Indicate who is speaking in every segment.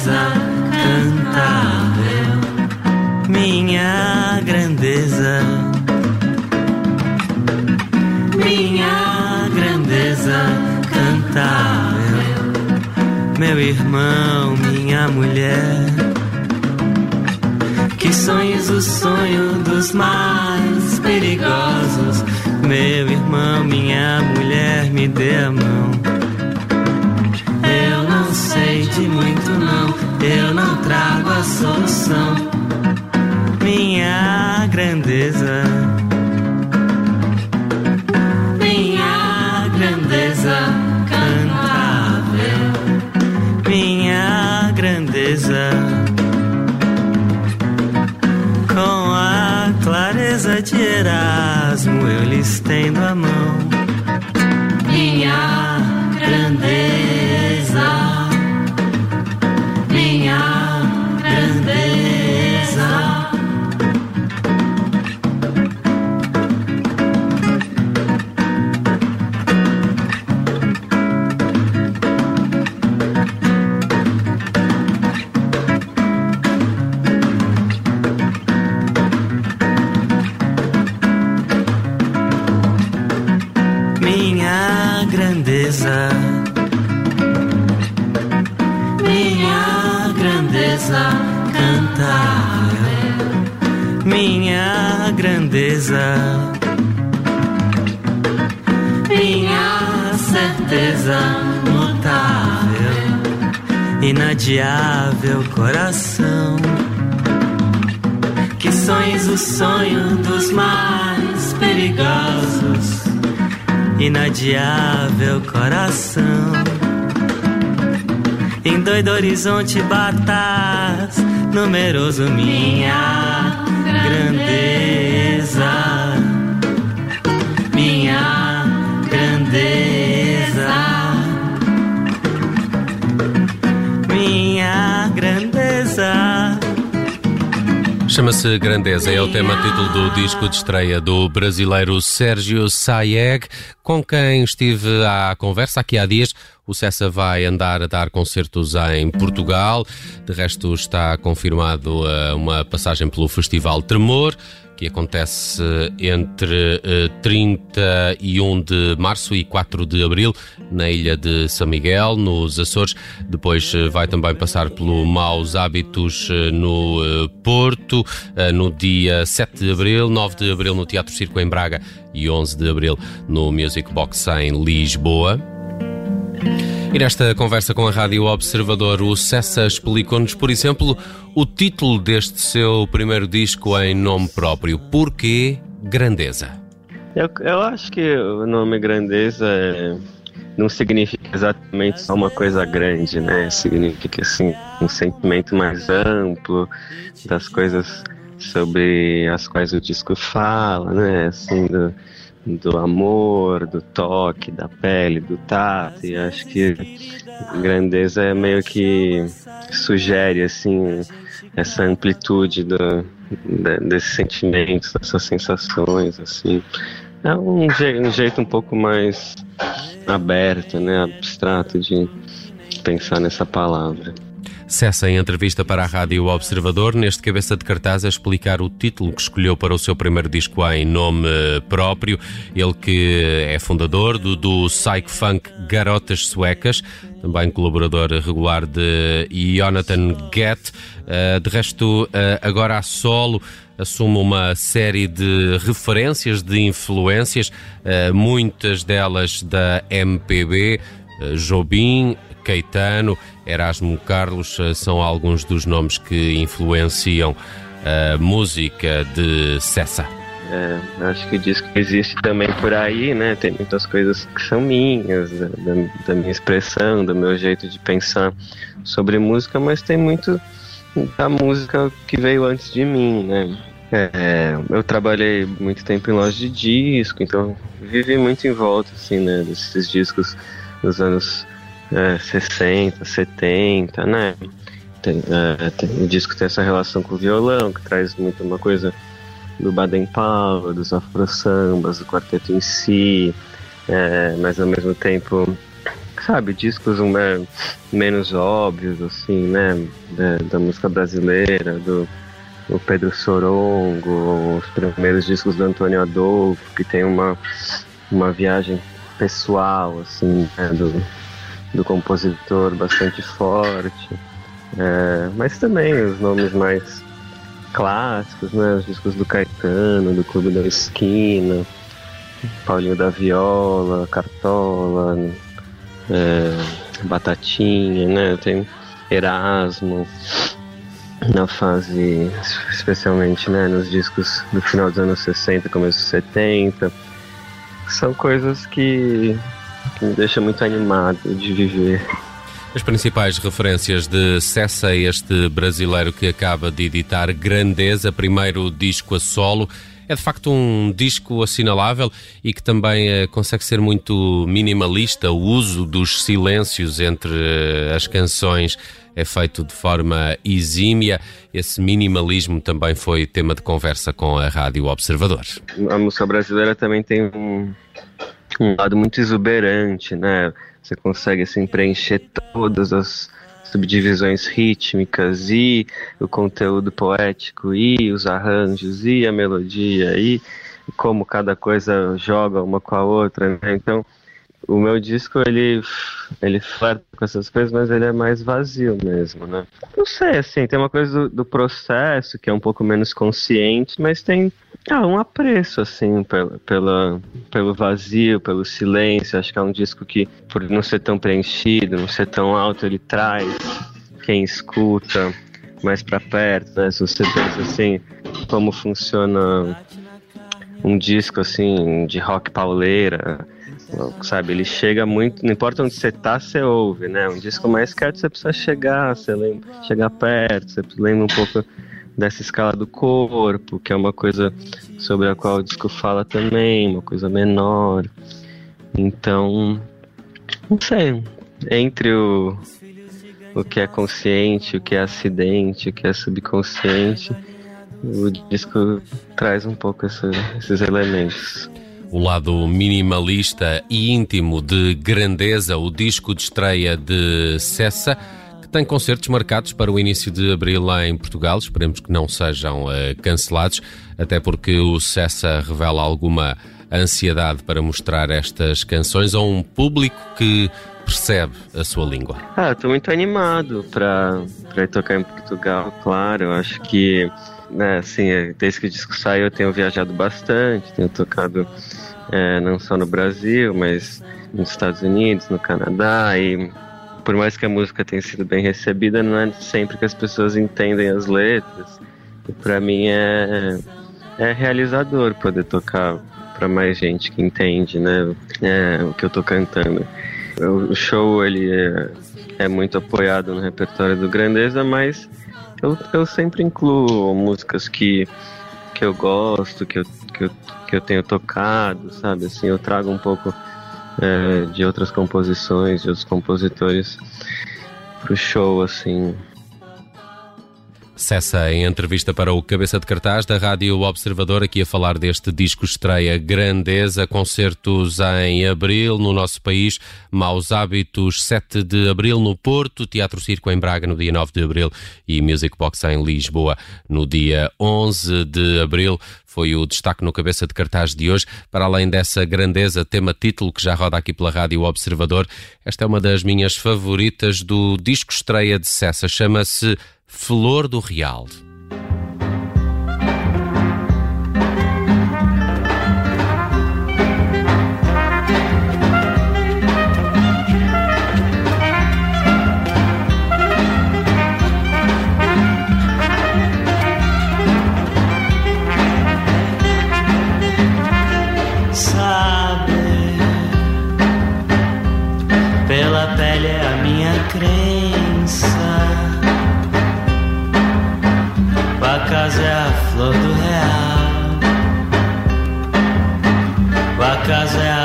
Speaker 1: Grandeza cantável, minha grandeza, minha grandeza cantável, meu irmão, minha mulher. Que sonhos o sonho dos mais perigosos. Meu irmão, minha mulher, me dê a mão. Eu não trago a solução. Minha grandeza. Minha grandeza cantável. Minha grandeza. Com a clareza de Erasmo, eu lhe estendo a mão. Minha inadiável coração. Que sonhos o sonho dos mais perigosos inadiável coração. Em doido horizonte batas, numeroso minha
Speaker 2: Chama-se Grandeza, é o tema título do disco de estreia do brasileiro Sérgio Saeg, com quem estive à conversa aqui há dias. O Cessa vai andar a dar concertos em Portugal, de resto está confirmado uh, uma passagem pelo Festival Tremor, que acontece entre uh, 31 de março e 4 de abril na ilha de São Miguel, nos Açores. Depois uh, vai também passar pelo Maus Hábitos uh, no Porto, no dia 7 de abril, 9 de abril no Teatro Circo em Braga e 11 de abril no Music Box em Lisboa. E nesta conversa com a Rádio Observador, o Cessa explicou-nos, por exemplo, o título deste seu primeiro disco em nome próprio. Porquê Grandeza?
Speaker 3: Eu, eu acho que o nome Grandeza é, não significa exatamente só uma coisa grande, né? Significa, assim, um sentimento mais amplo das coisas sobre as quais o disco fala, né? Assim, do, do amor, do toque, da pele, do tato. E acho que grandeza é meio que sugere assim essa amplitude do, de, desses sentimentos, dessas sensações, assim. É um, je, um jeito um pouco mais aberto, né, abstrato de pensar nessa palavra.
Speaker 2: Cessa em entrevista para a Rádio Observador, neste cabeça de cartaz, a explicar o título que escolheu para o seu primeiro disco em nome próprio. Ele que é fundador do, do Psych Funk Garotas Suecas, também colaborador regular de Jonathan Gett. Uh, de resto, uh, agora a solo, assume uma série de referências, de influências, eh, muitas delas da MPB, eh, Jobim, Caetano, Erasmo Carlos eh, são alguns dos nomes que influenciam a música de Cessa.
Speaker 3: É, acho que o disco existe também por aí, né? Tem muitas coisas que são minhas, da, da, minha expressão, do meu jeito de pensar sobre música, mas tem muito da música que veio antes de mim, né? É, eu trabalhei muito tempo em loja de disco, então vivi muito em volta, assim, né? Desses discos dos anos é, 60, 70, né? Tem, é, tem, o disco tem essa relação com o violão, que traz muito uma coisa do Baden Powell, dos afro-sambas, do quarteto em si, é, mas ao mesmo tempo, sabe, discos um, é, menos óbvios, assim, né, da, da música brasileira, do, do Pedro Sorongo, os primeiros discos do Antônio Adolfo, que tem uma, uma viagem pessoal, assim, né, do, do compositor bastante forte, é, mas também os nomes mais clássicos, né? Os discos do Caetano, do Clube da Esquina, Paulinho da Viola, Cartola, é, Batatinha, né? Tem Erasmo na fase, especialmente né, nos discos do final dos anos 60, começo dos 70. São coisas que, me deixam muito animado de viver.
Speaker 2: As principais referências de Cessa, este brasileiro que acaba de editar Grandeza, primeiro disco a solo, é de facto um disco assinalável e que também eh, consegue ser muito minimalista. O uso dos silêncios entre eh, as canções é feito de forma exímia. Esse minimalismo também foi tema de conversa com a Rádio Observador.
Speaker 3: A música brasileira também tem um, um lado muito exuberante, né? Você consegue assim preencher todas as subdivisões rítmicas e o conteúdo poético e os arranjos e a melodia e como cada coisa joga uma com a outra, né? Então, o meu disco ele ele flerta com essas coisas, mas ele é mais vazio mesmo, né? Não sei, assim, tem uma coisa do, do processo que é um pouco menos consciente, mas tem ah, um apreço, assim, pela, pela, pelo vazio, pelo silêncio. Acho que é um disco que, por não ser tão preenchido, não ser tão alto, ele traz quem escuta mais para perto, né? Se você pensa assim, como funciona um disco assim de rock pauleira, sabe? Ele chega muito, não importa onde você tá, você ouve, né? Um disco mais quieto você precisa chegar, você lembra, chegar perto, você lembra um pouco dessa escala do corpo, que é uma coisa sobre a qual o disco fala também, uma coisa menor. Então, não sei, entre o, o que é consciente, o que é acidente, o que é subconsciente, o disco traz um pouco esses elementos.
Speaker 2: O lado minimalista e íntimo de Grandeza, o disco de estreia de Cessa tem concertos marcados para o início de abril em Portugal. Esperemos que não sejam uh, cancelados, até porque o Cessa revela alguma ansiedade para mostrar estas canções a um público que percebe a sua língua.
Speaker 3: Ah, estou muito animado para tocar em Portugal, claro. Acho que, né, assim, desde que o disco saiu, eu tenho viajado bastante, tenho tocado é, não só no Brasil, mas nos Estados Unidos, no Canadá e por mais que a música tenha sido bem recebida, não é sempre que as pessoas entendem as letras. E para mim é, é realizador poder tocar para mais gente que entende, né, é, o que eu tô cantando. O show ele é, é muito apoiado no repertório do Grandeza, mas eu, eu sempre incluo músicas que, que eu gosto, que eu, que, eu, que eu tenho tocado, sabe? Assim, eu trago um pouco é, de outras composições, de outros compositores pro show, assim.
Speaker 2: Cessa em entrevista para o Cabeça de Cartaz da Rádio Observador, aqui a falar deste disco estreia Grandeza, concertos em abril no nosso país, Maus Hábitos 7 de abril no Porto, Teatro Circo em Braga no dia 9 de abril e Music Box em Lisboa no dia 11 de abril. Foi o destaque no cabeça de cartaz de hoje. Para além dessa grandeza, tema título que já roda aqui pela Rádio Observador, esta é uma das minhas favoritas do disco estreia de Cessa. Chama-se Flor do Real.
Speaker 1: casa.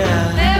Speaker 1: yeah.